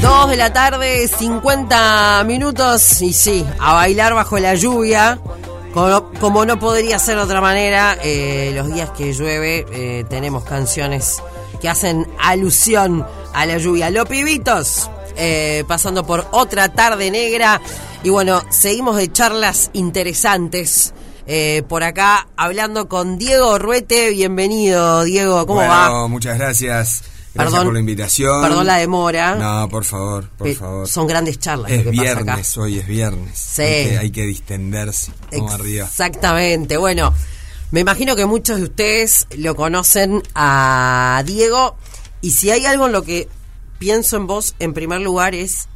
Dos de la tarde, 50 minutos y sí, a bailar bajo la lluvia. Como, como no podría ser de otra manera, eh, los días que llueve eh, tenemos canciones que hacen alusión a la lluvia. Los pibitos, eh, pasando por otra tarde negra. Y bueno, seguimos de charlas interesantes. eh, por acá hablando con Diego Ruete. Bienvenido, Diego. ¿Cómo Bueno, va? Muchas gracias. Gracias Perdón- por la invitación. Perdón la demora. No, por favor, por favor. Son grandes charlas. es lo que pasa acá. viernes, hoy es viernes. Sí. Hay que, hay que distenderse. Vamos arriba. Exactamente. Bueno, me imagino que muchos de ustedes lo conocen a Diego. Y si hay algo en lo que pienso en vos, en primer lugar, es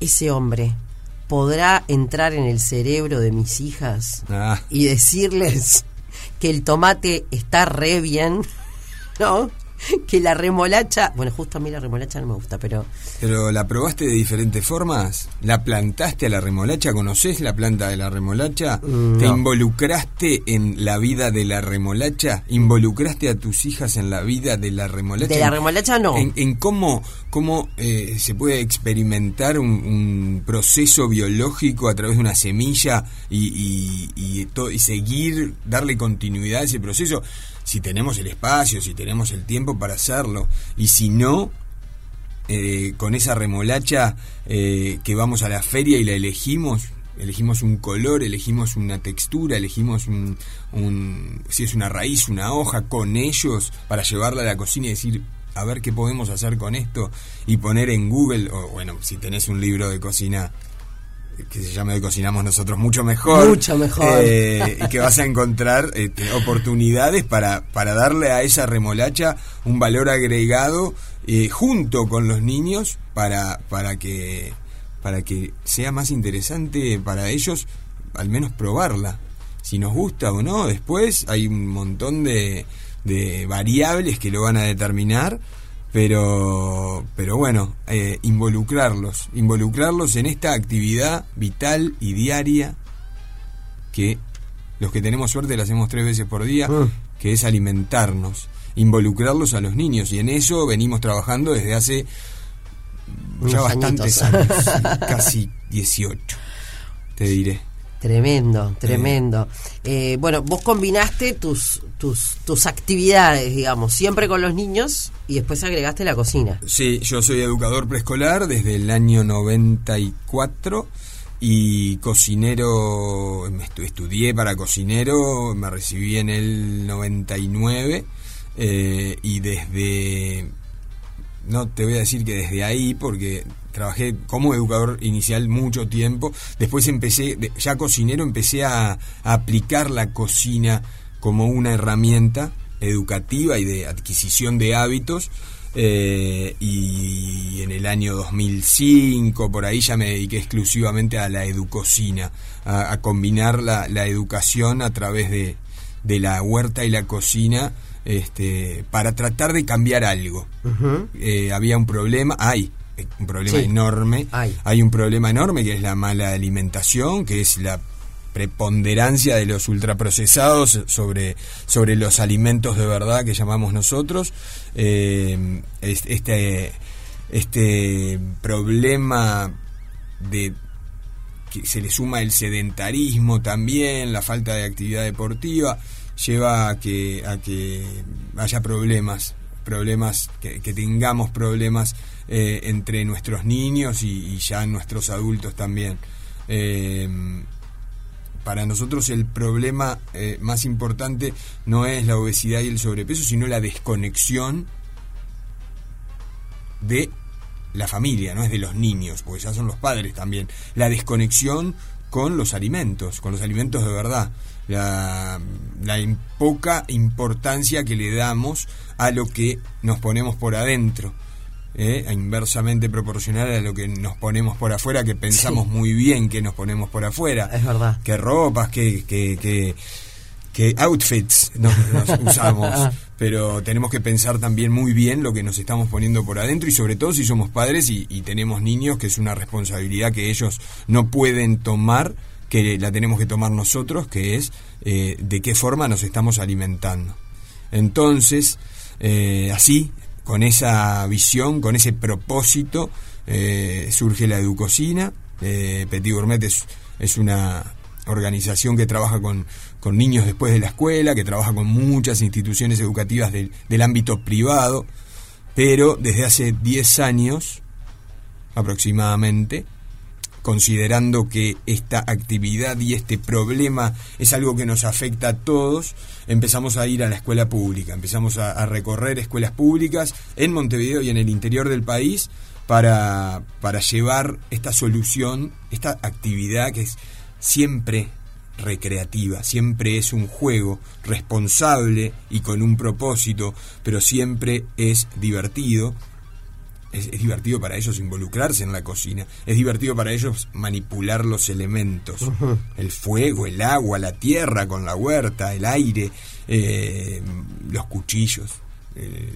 ese hombre. ¿Podrá entrar en el cerebro de mis hijas Ah, y decirles que el tomate está re bien? ¿No? Que la remolacha. Bueno, justo a mí la remolacha no me gusta, pero. pero ¿la probaste de diferentes formas? ¿La plantaste a la remolacha? ¿Conoces la planta de la remolacha? Mm, ¿Te no. involucraste en la vida de la remolacha? ¿Involucraste a tus hijas en la vida de la remolacha? De la remolacha no. en, en cómo, cómo eh, se puede experimentar un, un proceso biológico a través de una semilla y, y, y seguir, darle continuidad a ese proceso, si tenemos el espacio, si tenemos el tiempo para hacerlo, y si no, eh, con esa remolacha eh, que vamos a la feria y la elegimos, elegimos un color, elegimos una textura, elegimos un, si es una raíz, una hoja, con ellos para llevarla a la cocina y decir, a ver qué podemos hacer con esto y poner en Google, o bueno, si tenés un libro de cocina que se llame de Cocinamos Nosotros, mucho mejor. Mucho mejor. Eh, y que vas a encontrar este, oportunidades para, para darle a esa remolacha un valor agregado eh, junto con los niños para, para, que, para que sea más interesante para ellos al menos probarla. Si nos gusta o no, después hay un montón de, de variables que lo van a determinar pero pero bueno eh, involucrarlos involucrarlos en esta actividad vital y diaria que los que tenemos suerte la hacemos tres veces por día Mm. que es alimentarnos involucrarlos a los niños y en eso venimos trabajando desde hace ya bastantes añitos. años casi 18 te diré Tremendo, tremendo. Eh, bueno, vos combinaste tus, tus, tus actividades, digamos, siempre con los niños y después agregaste la cocina. Sí, yo soy educador preescolar desde el año 94 y cocinero, estudié para cocinero, me recibí en el 99 eh, y desde, no te voy a decir que desde ahí porque trabajé como educador inicial mucho tiempo, después empecé, ya cocinero empecé a, aplicar la cocina como una herramienta educativa y de adquisición de hábitos. Eh, y en el año 2005 por ahí ya me dediqué exclusivamente a la educocina, a, a combinar la, la educación a través de, de la huerta y la cocina este, para tratar de cambiar algo. Eh, había un problema, hay eh, un problema Sí, enorme, hay. un problema enorme que es la mala alimentación, que es la preponderancia de los ultraprocesados sobre, sobre los alimentos de verdad que llamamos nosotros. Eh, es- este, este problema de que se le suma el sedentarismo también, la falta de actividad deportiva, lleva a que, a que haya problemas, problemas, que, tengamos problemas eh, entre nuestros niños y, y ya nuestros adultos también. Eh, para nosotros el problema eh, más importante no es la obesidad y el sobrepeso, sino la desconexión de la familia, no es de los niños, porque ya son los padres también. La desconexión con los alimentos, con los alimentos de verdad. La, poca importancia que le damos a lo que nos ponemos por adentro. ¿eh? inversamente proporcional a lo que nos ponemos por afuera, que pensamos Sí. muy bien que nos ponemos por afuera. Es verdad. Qué ropas, qué, qué, qué, qué outfits nos, nos usamos. Pero tenemos que pensar también muy bien lo que nos estamos poniendo por adentro y sobre todo si somos padres y, y tenemos niños, que es una responsabilidad que ellos no pueden tomar, que la tenemos que tomar nosotros, que es eh, de qué forma nos estamos alimentando. Entonces, eh, así, con esa visión, con ese propósito, eh, surge la Educocina. Petit Gourmet es, es una organización que trabaja con, con, niños después de la escuela, que trabaja con muchas instituciones educativas del, del ámbito privado, pero desde hace 10 años aproximadamente, considerando que esta actividad y este problema es algo que nos afecta a todos, empezamos a ir a la escuela pública, empezamos a, recorrer escuelas públicas en Montevideo y en el interior del país para, para llevar esta solución, esta actividad que es siempre recreativa, siempre es un juego responsable y con un propósito, pero siempre es divertido. Es, es, divertido para ellos involucrarse en la cocina, es divertido para ellos manipular los elementos, uh -huh. el fuego, el agua, la tierra con la huerta, el aire, eh, los cuchillos. Eh,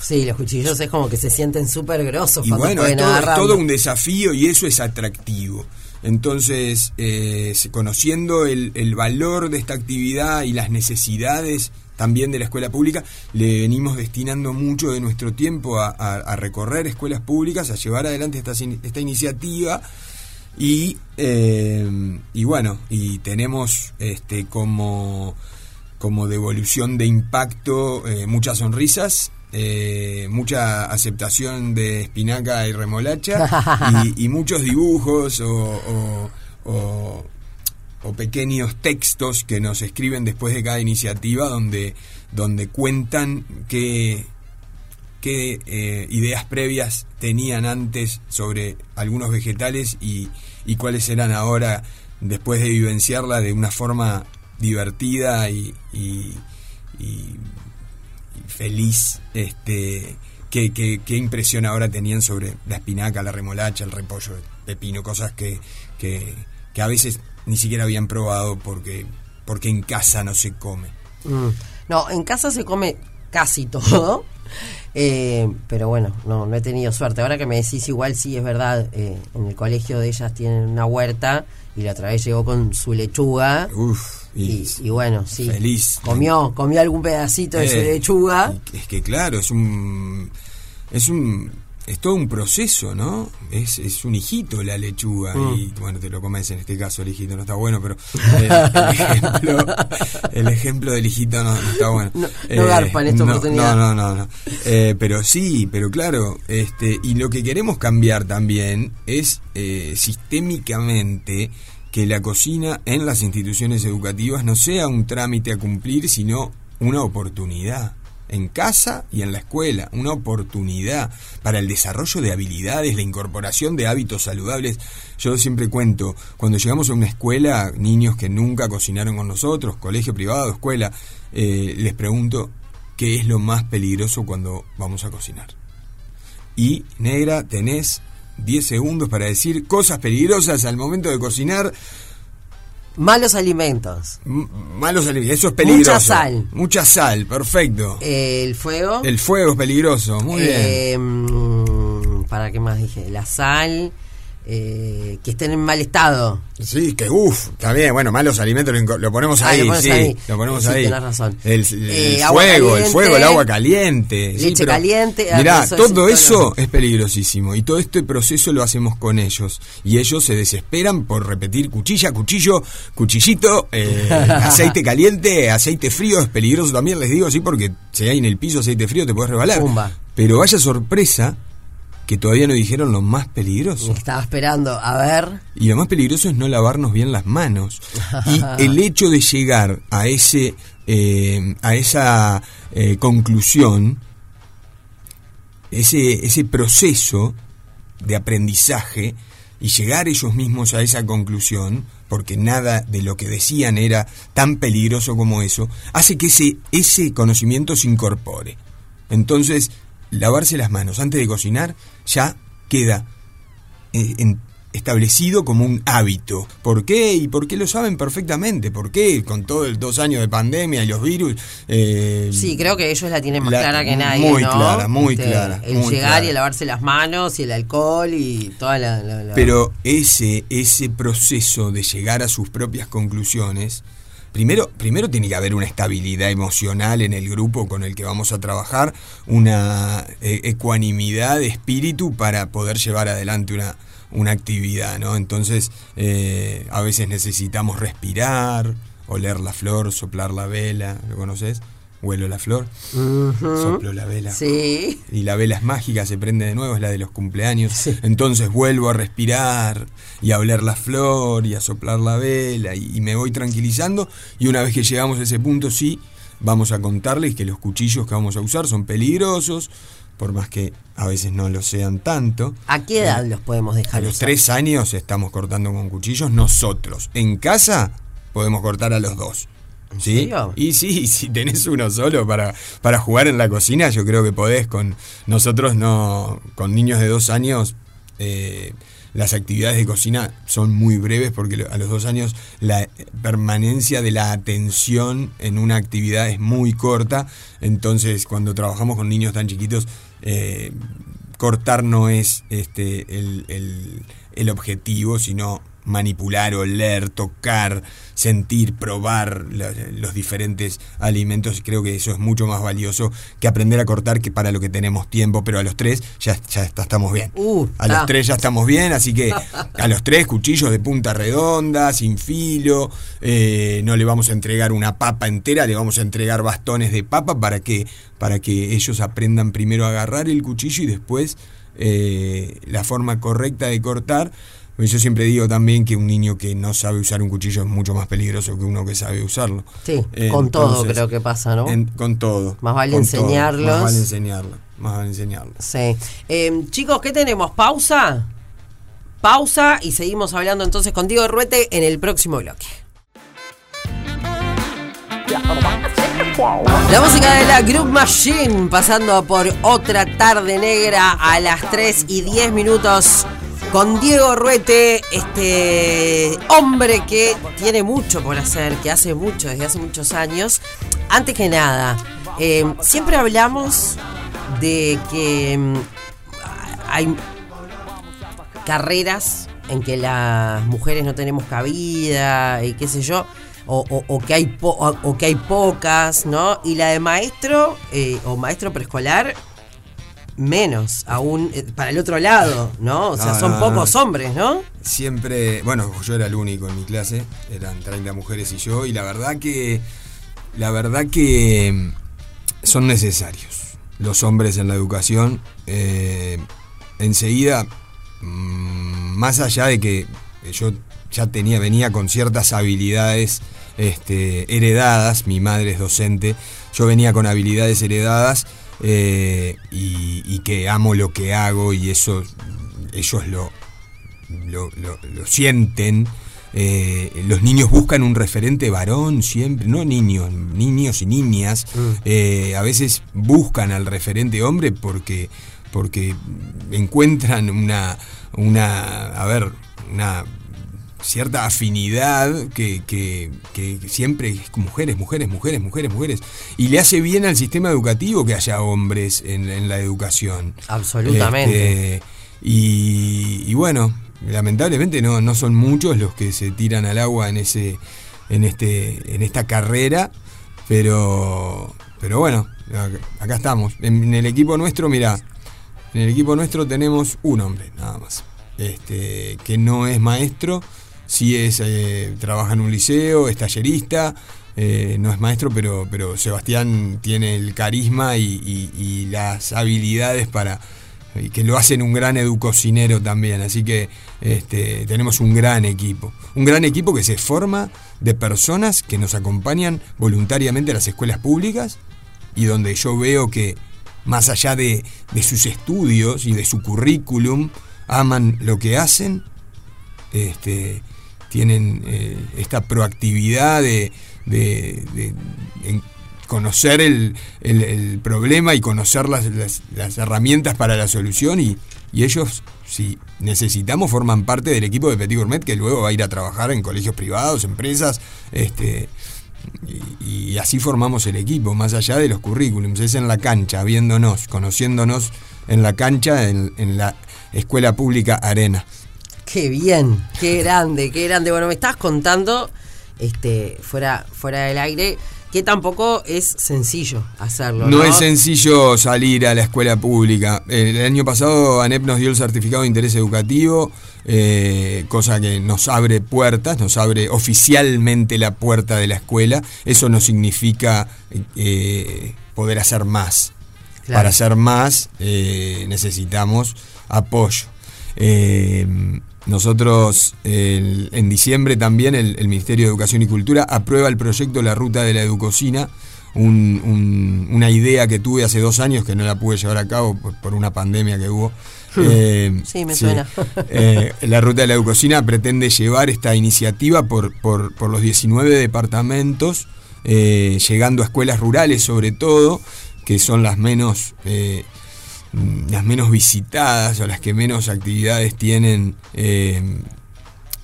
Sí, los cuchillos es como que se sienten súper grosos. Y bueno, es todo, es todo, un desafío y eso es atractivo. Entonces, eh, conociendo el, el, valor de esta actividad y las necesidades también de la escuela pública, le venimos destinando mucho de nuestro tiempo a, a, a recorrer escuelas públicas, a llevar adelante esta, esta iniciativa. Y, eh, y bueno, y tenemos este como, como devolución de impacto eh, muchas sonrisas eh, mucha aceptación de espinaca y remolacha y, y muchos dibujos o, o, o, o, pequeños textos que nos escriben después de cada iniciativa donde, donde cuentan qué, qué eh, ideas previas tenían antes sobre algunos vegetales y, y cuáles eran ahora después de vivenciarla de una forma divertida y, feliz este qué, qué, qué, impresión ahora tenían sobre la espinaca, la remolacha, el repollo, el pepino, cosas que, que, que a veces ni siquiera habían probado porque, porque en casa no se come. Mm. No, en casa se come casi todo. Eh, pero bueno, no, no he tenido suerte. Ahora que me decís, igual sí es verdad, eh, en el colegio de ellas tienen una huerta y la otra vez llegó con su lechuga. Uf. Y, y, y, bueno, sí. Feliz. Comió, comió algún pedacito de eh, su lechuga. Es que claro, es un. Es un. Es todo un proceso, ¿no? Es, es un hijito la lechuga. Mm. Y bueno, te lo comes en este caso, el hijito no está bueno, pero el, el, ejemplo, el ejemplo del hijito no, no está bueno. No, no garpa en esta no, oportunidad. No, no, no. no. Eh, pero sí, pero claro. este Y lo que queremos cambiar también es eh, sistémicamente que la cocina en las instituciones educativas no sea un trámite a cumplir, sino una oportunidad. En casa y en la escuela, una oportunidad para el desarrollo de habilidades, la incorporación de hábitos saludables. Yo siempre cuento, cuando llegamos a una escuela, niños que nunca cocinaron con nosotros, colegio privado, escuela, eh, les pregunto qué es lo más peligroso cuando vamos a cocinar. Y, negra, tenés 10 segundos para decir cosas peligrosas al momento de cocinar. Malos alimentos. M malos alimentos, eso es peligroso. Mucha sal. Mucha sal, perfecto. Eh, el fuego. El fuego es peligroso, muy eh, bien. ¿Para qué más dije? La sal. Eh, que estén en mal estado. Sí, que uff, está bien, bueno, malos alimentos lo, lo ponemos ah, ahí, lo sí, ahí. lo ponemos sí, ahí. razón. El, el eh, fuego, caliente, el fuego, el agua caliente. Leche sí, caliente. Mirá, todo eso es peligrosísimo y todo este proceso lo hacemos con ellos y ellos se desesperan por repetir cuchilla, cuchillo, cuchillito, eh, aceite caliente, aceite frío, es peligroso también, les digo así porque si hay en el piso aceite frío te puedes rebalar. Pumba. Pero vaya sorpresa que todavía no dijeron lo más peligroso. Estaba esperando, a ver. Y lo más peligroso es no lavarnos bien las manos. y el hecho de llegar a ese eh, a esa eh, conclusión, ese, ese proceso de aprendizaje y llegar ellos mismos a esa conclusión, porque nada de lo que decían era tan peligroso como eso, hace que ese, ese conocimiento se incorpore. Entonces, lavarse las manos antes de cocinar ya queda eh, en, establecido como un hábito. ¿Por qué? Y por qué lo saben perfectamente. ¿Por qué? Con todo el dos años de pandemia y los virus. Eh, sí, creo que ellos la tienen más la, clara que nadie. Muy ¿no? clara, muy este, clara. El muy llegar clara. y el lavarse las manos y el alcohol y toda la. la, la... Pero ese, ese proceso de llegar a sus propias conclusiones primero, primero tiene que haber una estabilidad emocional en el grupo con el que vamos a trabajar, una eh, ecuanimidad de espíritu para poder llevar adelante una, una actividad, ¿no? Entonces, eh, a veces necesitamos respirar, oler la flor, soplar la vela, ¿lo conoces? Huelo la flor, soplo la vela. Sí. Y la vela es mágica, se prende de nuevo, es la de los cumpleaños. Entonces vuelvo a respirar y a oler la flor y a soplar la vela y, y me voy tranquilizando. Y una vez que llegamos a ese punto, sí, vamos a contarles que los cuchillos que vamos a usar son peligrosos, por más que a veces no lo sean tanto. ¿A qué edad los podemos A dejar los usar? tres años estamos cortando con cuchillos nosotros. En casa podemos cortar a los dos. ¿Sí? serio? Y sí, si tenés uno solo para, para jugar en la cocina, yo creo que podés. Con nosotros no, con niños de dos años, eh, las actividades de cocina son muy breves porque a los dos años la permanencia de la atención en una actividad es muy corta. Entonces, cuando trabajamos con niños tan chiquitos, eh, cortar no es este el, el- el objetivo, sino manipular, oler, tocar, sentir, probar los diferentes alimentos. Creo que eso es mucho más valioso que aprender a cortar que para lo que tenemos tiempo, pero a los tres ya, ya está- estamos bien. Uh, a los tres ya estamos bien, así que a los tres cuchillos de punta redonda, sin filo, eh, no le vamos a entregar una papa entera, le vamos a entregar bastones de papa para que, para que ellos aprendan primero a agarrar el cuchillo y después eh, la forma correcta de cortar. Yo siempre digo también que un niño que no sabe usar un cuchillo es mucho más peligroso que uno que sabe usarlo. Sí, con todo Entonces, creo que pasa, ¿no? en- con todo. Más vale todo. enseñarlos. Más vale enseñarlo. Más vale enseñarlo. Sí. Eh, chicos, ¿qué tenemos? ¿Pausa? Pausa y seguimos hablando entonces con Diego Ruete en el próximo bloque. La música de la Group Machine pasando por otra tarde negra a las 3 y 10 minutos con Diego Ruete, este hombre que tiene mucho por hacer, que hace mucho, desde hace muchos años. Antes que nada, eh, siempre hablamos de que mm, hay carreras en que las mujeres no tenemos cabida y qué sé yo, o, que, hay o que hay pocas, ¿no? Y la de maestro eh, o maestro preescolar, menos, aún eh, para el otro lado, ¿no? O sea, son no, no. pocos hombres, ¿no? Siempre, bueno, yo era el único en mi clase, eran 30 mujeres y yo, y la verdad que, la verdad que mm, son necesarios los hombres en la educación. eh, enseguida, mm, más allá de que yo ya tenía, venía con ciertas habilidades este, heredadas, mi madre es docente, yo venía con habilidades heredadas eh, y, y que amo lo que hago y eso ellos lo, lo, lo- lo sienten. eh, los niños buscan un referente varón siempre, no niños, niños y niñas, eh, a veces buscan al referente hombre porque, porque encuentran una, una, a ver, una cierta afinidad que, que- que siempre es mujeres, mujeres, mujeres, mujeres, mujeres. Y le hace bien al sistema educativo que haya hombres en, en la educación. Absolutamente. Este, y, y bueno, lamentablemente no, no son muchos los que se tiran al agua en ese, en este, en esta carrera, pero, pero bueno, acá- estamos. En, en el equipo nuestro, mira, en el equipo nuestro tenemos un hombre, nada más. Este, que no es maestro, sí es, eh, trabaja en un liceo, es tallerista, eh, no es maestro, pero, pero Sebastián tiene el carisma y las habilidades para y que lo hacen un gran educocinero también. Así que este, tenemos un gran equipo. Un gran equipo que se forma de personas que nos acompañan voluntariamente a las escuelas públicas y donde yo veo que más allá de, de sus estudios y de su currículum, aman lo que hacen, este, tienen eh, esta proactividad de, de- conocer el, el- problema y conocer las, las- herramientas para la solución y, y ellos, si necesitamos, forman parte del equipo de Petit Gourmet que luego va a ir a trabajar en colegios privados, empresas, este, y, así formamos el equipo, más allá de los currículums, es en la cancha, viéndonos, conociéndonos en la cancha, en la escuela pública Arena. Qué bien, qué grande, qué grande. Bueno, me estabas contando este, fuera, fuera del aire, que tampoco es sencillo hacerlo. No, es sencillo salir a la escuela pública. El año pasado ANEP nos dio el certificado de interés educativo, eh, cosa que nos abre puertas, nos abre oficialmente la puerta de la escuela. Eso no significa eh, poder hacer más. Para hacer más eh, necesitamos apoyo. Nosotros en diciembre también el, Ministerio de Educación y Cultura aprueba el proyecto La Ruta de la Educocina, una idea que tuve hace dos años que no la pude llevar a cabo por, una pandemia que hubo. Eh, sí, me suena. Eh, la Ruta de la Educocina pretende llevar esta iniciativa por, los 19 departamentos, eh, llegando a escuelas rurales sobre todo, que son las menos las menos visitadas o las que menos actividades tienen eh,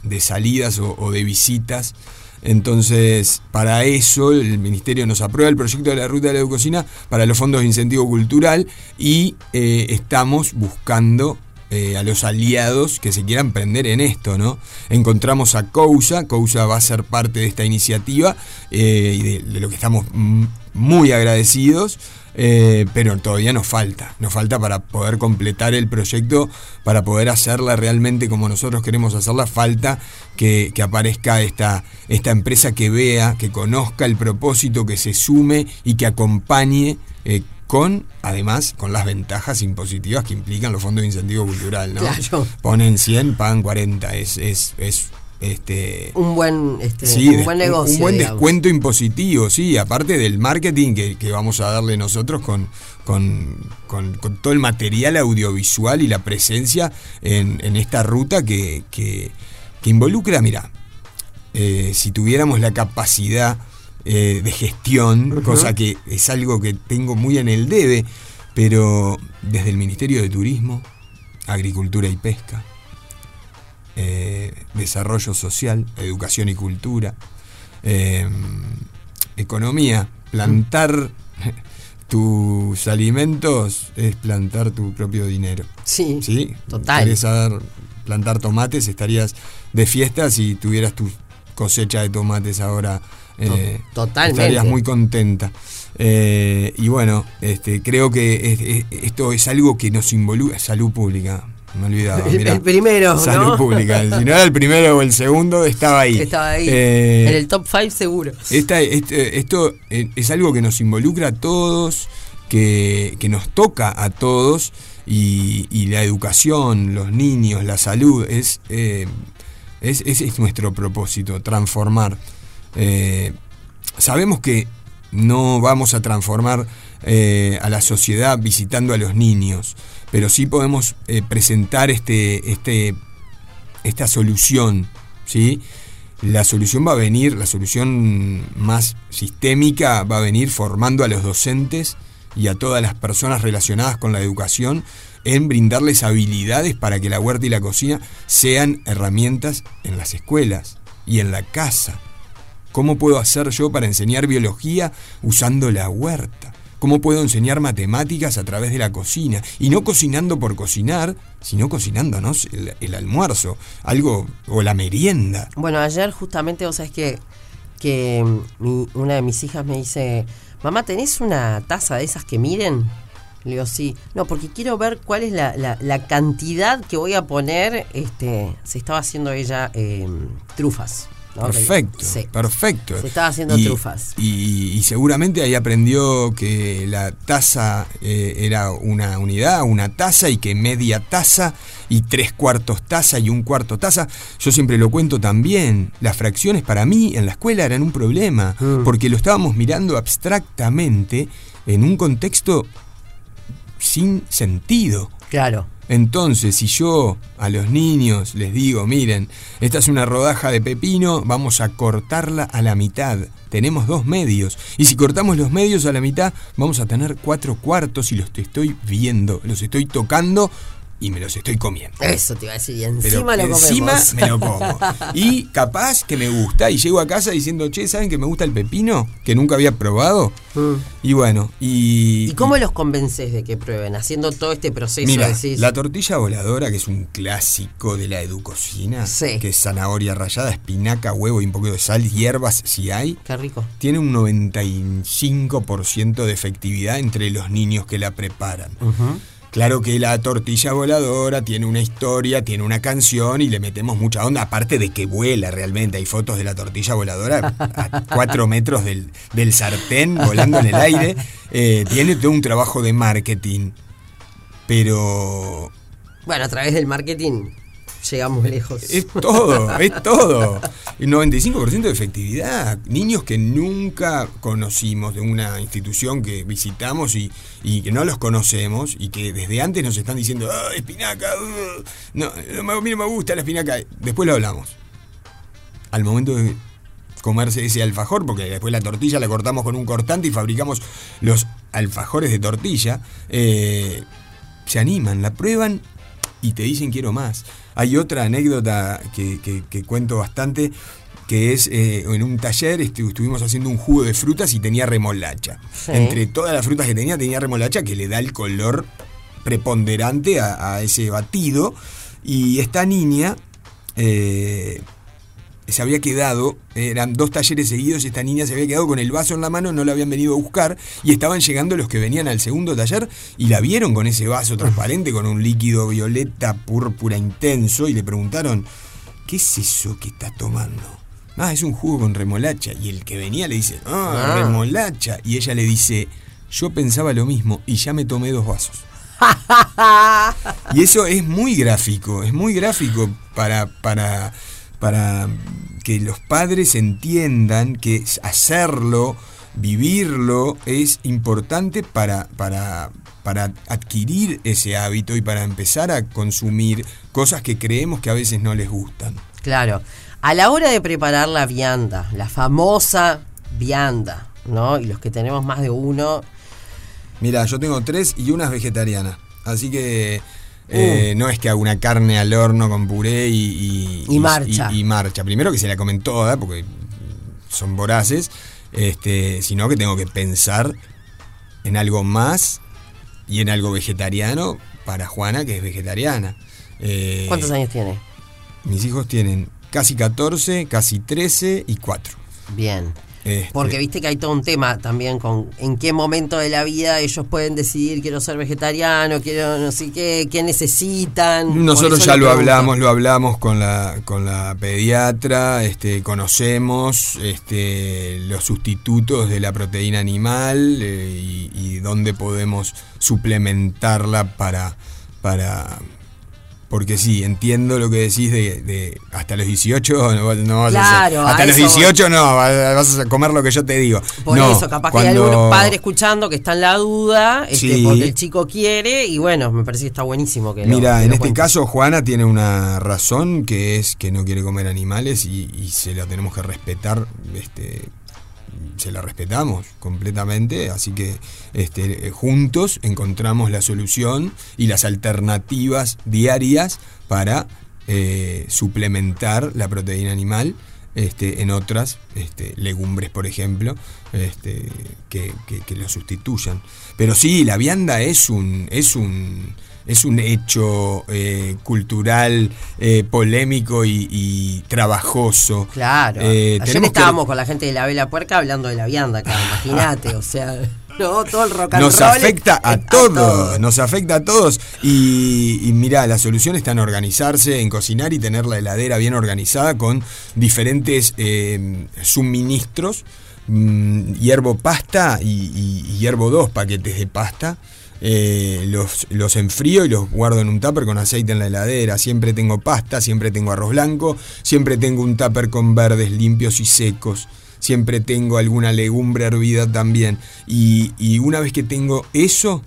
de salidas o, de visitas. Entonces, para eso el Ministerio nos aprueba el proyecto de la Ruta de la Educocina para los fondos de incentivo cultural y eh, estamos buscando eh, a los aliados que se quieran prender en esto, ¿no? Encontramos a Cousa, Cousa va a ser parte de esta iniciativa y de, lo que estamos muy agradecidos. Eh, pero todavía nos falta, nos falta para poder completar el proyecto, para poder hacerla realmente como nosotros queremos hacerla, falta que, aparezca esta, esta empresa que vea, que conozca el propósito, que se sume y que acompañe. Eh, con, además, con las ventajas impositivas que implican los fondos de incentivo cultural, ¿no? Ponen 100, pagan 40, es, es, es este, un buen este, un buen negocio. Un buen descuento impositivo, sí, aparte del marketing que, vamos a darle nosotros con, con, todo el material audiovisual y la presencia en, esta ruta que, que, involucra, mira, eh, si tuviéramos la capacidad eh, de gestión, cosa que es algo que tengo muy en el debe, pero desde el Ministerio de Turismo, Agricultura y Pesca, eh, desarrollo social, educación y cultura, eh, economía, plantar tus alimentos es plantar tu propio dinero. Sí, ¿Sí? total. saber plantar tomates, estarías de fiesta si tuvieras tu cosecha de tomates ahora. Eh, Totalmente. Estarías muy contenta. y bueno, este, creo que esto es algo que nos involucra, salud pública, me olvidaba. el primero. Salud pública. Si no era el primero o el segundo, estaba ahí. Estaba ahí. Eh, en el top 5 seguro. Esta, este, esto eh, es algo que nos involucra a todos, que, nos toca a todos. Y, la educación, los niños, la salud, es, eh, es, es, nuestro propósito, transformar. sabemos que no vamos a transformar a la sociedad visitando a los niños pero sí podemos eh, presentar este, este, esta solución, ¿sí? La solución va a venir, la solución más sistémica va a venir formando a los docentes y a todas las personas relacionadas con la educación en brindarles habilidades para que la huerta y la cocina sean herramientas en las escuelas y en la casa. ¿Cómo puedo hacer yo para enseñar biología usando la huerta? Cómo puedo enseñar matemáticas a través de la cocina. Y no cocinando por cocinar, sino cocinándonos el, almuerzo, algo, o la merienda. Bueno, ayer justamente, o sea, es que, que una de mis hijas me dice, mamá, ¿tenés una taza de esas que miren? Le digo, sí. No, porque quiero ver cuál es la, la, cantidad que voy a poner. Este, se estaba haciendo ella eh, trufas. Perfecto, perfecto. Se estaba haciendo trufas. Y, seguramente ahí aprendió que la taza eh, era una unidad, una taza, y que media taza y tres cuartos taza y un cuarto taza. Yo siempre lo cuento también. Las fracciones para mí en la escuela eran un problema, mm. porque lo estábamos mirando abstractamente en un contexto sin sentido. Claro. Entonces, si yo a los niños les digo, miren, esta es una rodaja de pepino, vamos a cortarla a la mitad. Tenemos dos medios. Y si cortamos los medios a la mitad, vamos a tener cuatro cuartos y los estoy viendo, los estoy tocando y me los estoy comiendo. Eso te iba a decir, y Pero encima lo comemos. encima me lo como. Y capaz que me gusta. Y llego a casa diciendo, che, ¿saben que me gusta el pepino? Que nunca había probado. Mm. Y bueno, y. ¿Y cómo los convences de que prueben? Haciendo todo este proceso, Mira, decís. la tortilla voladora, que es un clásico de la educocina, Sí. que es zanahoria rallada, espinaca, huevo y un poquito de sal, hierbas si hay, Qué rico. tiene un 95% de efectividad entre los niños que la preparan. Ujú. Claro que la tortilla voladora tiene una historia, tiene una canción y le metemos mucha onda, aparte de que vuela realmente. Hay fotos de la tortilla voladora a cuatro metros del, del sartén volando en el aire. Eh, tiene todo un trabajo de marketing. Pero Bueno, a través del marketing llegamos lejos. es todo, es todo. El 95% de efectividad. Niños que nunca conocimos de una institución que visitamos y, y que no los conocemos y que desde antes nos están diciendo, ah, espinaca, uh, no, a mí no me gusta la espinaca. Después lo hablamos. Al momento de comerse ese alfajor, porque después la tortilla la cortamos con un cortante y fabricamos los alfajores de tortilla, eh, se animan, la prueban y te dicen quiero más. Hay otra anécdota que, que- que cuento bastante, que es eh, en un taller estu- estuvimos haciendo un jugo de frutas y tenía remolacha. Sí. Entre todas las frutas que tenía, tenía remolacha que le da el color preponderante a, a ese batido. Y esta niña eh, se había quedado, eran dos talleres seguidos, esta niña se había quedado con el vaso en la mano, no la habían venido a buscar y estaban llegando los que venían al segundo taller y la vieron con ese vaso transparente, con un líquido violeta, púrpura intenso y le preguntaron, ¿qué es eso que estás tomando? Ah, es un jugo con remolacha. Y el que venía le dice, ah, Ah. remolacha. Y ella le dice, yo pensaba lo mismo y ya me tomé dos vasos. Y eso es muy gráfico, es muy gráfico para, para, para que los padres entiendan que hacerlo, vivirlo, es importante para, para, para adquirir ese hábito y para empezar a consumir cosas que creemos que a veces no les gustan. Claro. A la hora de preparar la vianda, la famosa vianda, ¿no? Y los que tenemos más de uno, Mira, yo tengo tres y una es vegetariana. Así que eh, no es que haga una carne al horno con puré y, Y marcha. Y, y marcha. Primero que se la comen toda, porque son voraces. Este, sino que tengo que pensar en algo más y en algo vegetariano para Juana, que es vegetariana. Eh, ¿cuántos años tiene? Mis hijos tienen casi 14, casi 13 y 4. Bien. Este, Porque viste que hay todo un tema también con en qué momento de la vida ellos pueden decidir quiero ser vegetariano, quiero no sé qué, qué necesitan. Nosotros ya lo hablamos, lo hablamos con la, con la pediatra, este, conocemos este, los sustitutos de la proteína animal eh, y, y dónde podemos suplementarla para, para porque sí, entiendo lo que decís de, de hasta los 18 no, no vas a hacer- a hasta los eso 18 no, vas vas a comer lo que yo te digo. Por No, eso, capaz que hay cuando- algún padre escuchando que está en la duda, este, Sí. porque el chico quiere, y bueno, me parece que está buenísimo que lo- Mira, que en lo este caso Juana tiene una razón que es que no quiere comer animales y, y se la tenemos que respetar, este, se la respetamos completamente, así que este, juntos encontramos la solución y las alternativas diarias para eh, suplementar la proteína animal. Este, en otras este, legumbres, por ejemplo, este, que, que- que lo sustituyan. Pero sí, la vianda es un, es un, es un hecho eh, cultural, eh, polémico y, y trabajoso. Claro. Eh, Ayer que- estábamos con la gente de la Vela Puerca hablando de la vianda acá, imagínate, o sea, no, todo el rock and Nos roll, afecta a todos, todo. nos afecta a todos. Y, y mira, la solución está en organizarse, en cocinar y tener la heladera bien organizada con diferentes suministros. mm, hiervo pasta y, y- y hiervo dos paquetes de pasta. Eh, los, los enfrío y los guardo en un tupper con aceite en la heladera. Siempre tengo pasta, siempre tengo arroz blanco, siempre tengo un tupper con verdes limpios y secos. Siempre tengo alguna legumbre hervida también. Y, y una vez que tengo eso,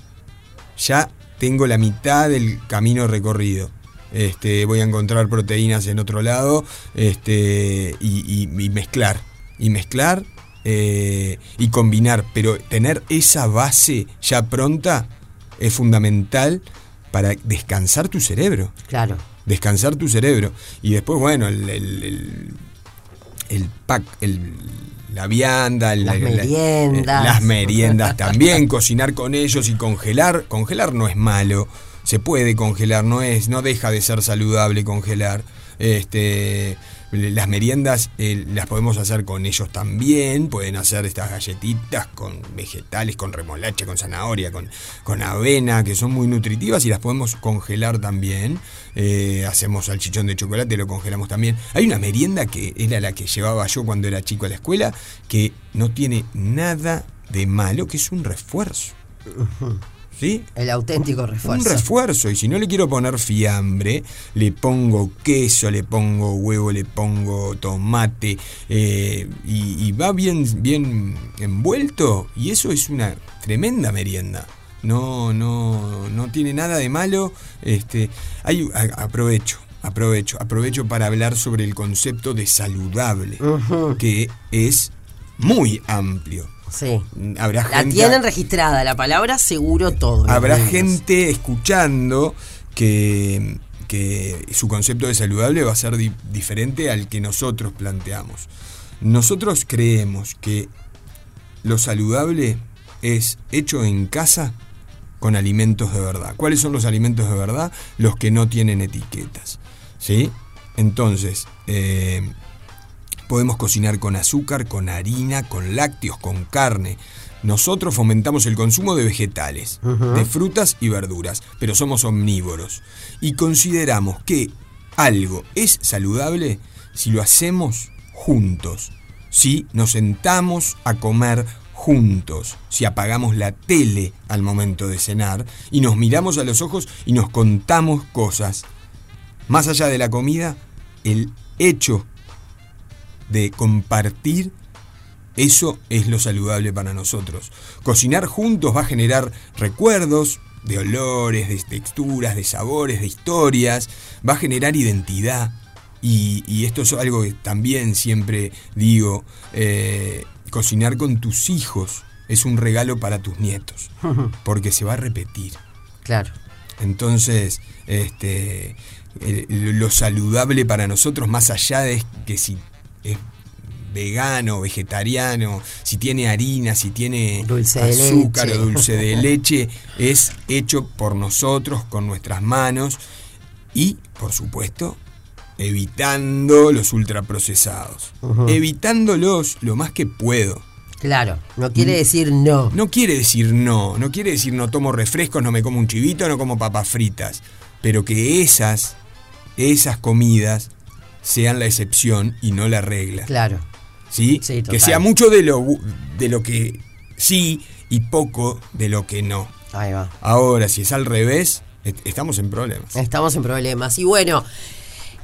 ya tengo la mitad del camino recorrido. Este, voy a encontrar proteínas en otro lado este, y, mezclar. Y mezclar eh, y combinar. Pero tener esa base ya pronta es fundamental para descansar tu cerebro. Claro. Descansar tu cerebro. Y después, bueno, el, el, el, el pack, el, la vianda, las la, meriendas. las meriendas también, cocinar con ellos y congelar. Congelar no es malo, se puede congelar, no es, no deja de ser saludable congelar. Este, las meriendas eh, las podemos hacer con ellos también. Pueden hacer estas galletitas con vegetales, con remolacha, con zanahoria, con, con avena, que son muy nutritivas y las podemos congelar también. Eh, hacemos salchichón de chocolate, lo congelamos también. Hay una merienda que era la que llevaba yo cuando era chico a la escuela, que no tiene nada de malo, que es un refuerzo. ¿Sí? El auténtico refuerzo. Un refuerzo. Y si no le quiero poner fiambre, le pongo queso, le pongo huevo, le pongo tomate. eh, y, y va bien, bien envuelto. Y eso es una tremenda merienda. No, no, no tiene nada de malo. Este, hay, a- aprovecho, aprovecho, aprovecho para hablar sobre el concepto de saludable, que es muy amplio. Sí. Habrá La gente- tienen registrada, la palabra seguro todo. Habrá gente escuchando que, que su concepto de saludable va a ser di- diferente al que nosotros planteamos. Nosotros creemos que lo saludable es hecho en casa con alimentos de verdad. ¿Cuáles son los alimentos de verdad? Los que no tienen etiquetas. ¿Sí? Entonces, eh, podemos cocinar con azúcar, con harina, con lácteos, con carne. Nosotros fomentamos el consumo de vegetales, de frutas y verduras, pero somos omnívoros. Y consideramos que algo es saludable si lo hacemos juntos, si nos sentamos a comer juntos, si apagamos la tele al momento de cenar y nos miramos a los ojos y nos contamos cosas. Más allá de la comida, el hecho de compartir, eso es lo saludable para nosotros. Cocinar juntos va a generar recuerdos de olores, de texturas, de sabores, de historias, va a generar identidad. Y, y esto es algo que también siempre digo, eh, cocinar con tus hijos es un regalo para tus nietos, porque se va a repetir. Claro. Entonces, este, el- lo saludable para nosotros, más allá de que si es vegano, vegetariano, si tiene harina, si tiene Dulce azúcar o dulce de leche, es hecho por nosotros, con nuestras manos y, por supuesto, evitando los ultraprocesados. Ujú. Evitándolos lo más que puedo. Claro. No quiere decir no. No quiere decir no, no quiere decir no tomo refrescos, no me como un chivito, no como papas fritas, pero que esas, esas comidas sean la excepción y no la regla. Claro. ¿Sí? Sí, que sea mucho de lo, de lo que sí y poco de lo que no. Ahí va. Ahora, si es al revés, est- estamos en problemas. Estamos en problemas. Y bueno,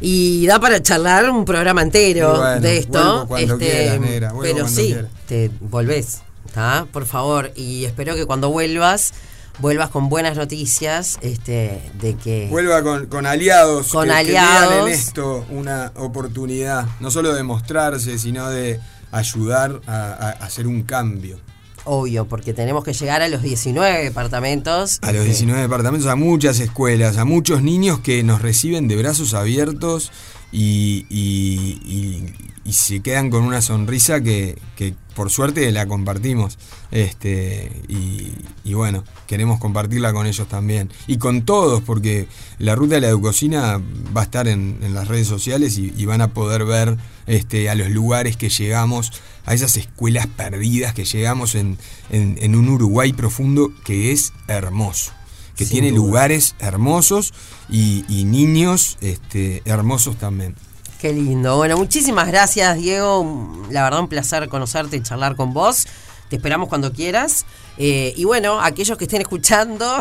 y da para charlar un programa entero bueno, de esto. vuelvo cuando quiera, negra, vuelvo pero cuando sí, te volvés, ¿está? Por favor. Y espero que cuando vuelvas, vuelvas con buenas noticias este, de que. Vuelva con, con aliados. Con que, que aliados. vean en esto una oportunidad, no solo de mostrarse, sino de ayudar a, a hacer un cambio. Obvio, porque tenemos que llegar a los 19 departamentos. A los este, 19 departamentos, a muchas escuelas, a muchos niños que nos reciben de brazos abiertos y, y- y- y se quedan con una sonrisa que, que por suerte la compartimos. Este, y, y bueno, queremos compartirla con ellos también. Y con todos, porque la ruta de la educocina va a estar en, en las redes sociales y, y van a poder ver este, a los lugares que llegamos, a esas escuelas perdidas que llegamos en, en- en un Uruguay profundo que es hermoso que Sin tiene duda. lugares hermosos y, y niños este, hermosos también. Qué lindo. Bueno, muchísimas gracias, Diego. La verdad, un placer conocerte y charlar con vos. Te esperamos cuando quieras. Eh, y bueno, aquellos que estén escuchando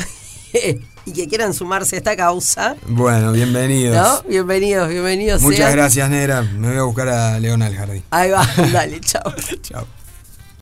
y que quieran sumarse a esta causa, Bueno, bienvenidos. ¿no? Bienvenidos, bienvenidos. Muchas sean. gracias, Nera. Me voy a buscar a León al jardín. Ahí va, dale, chao. Chao.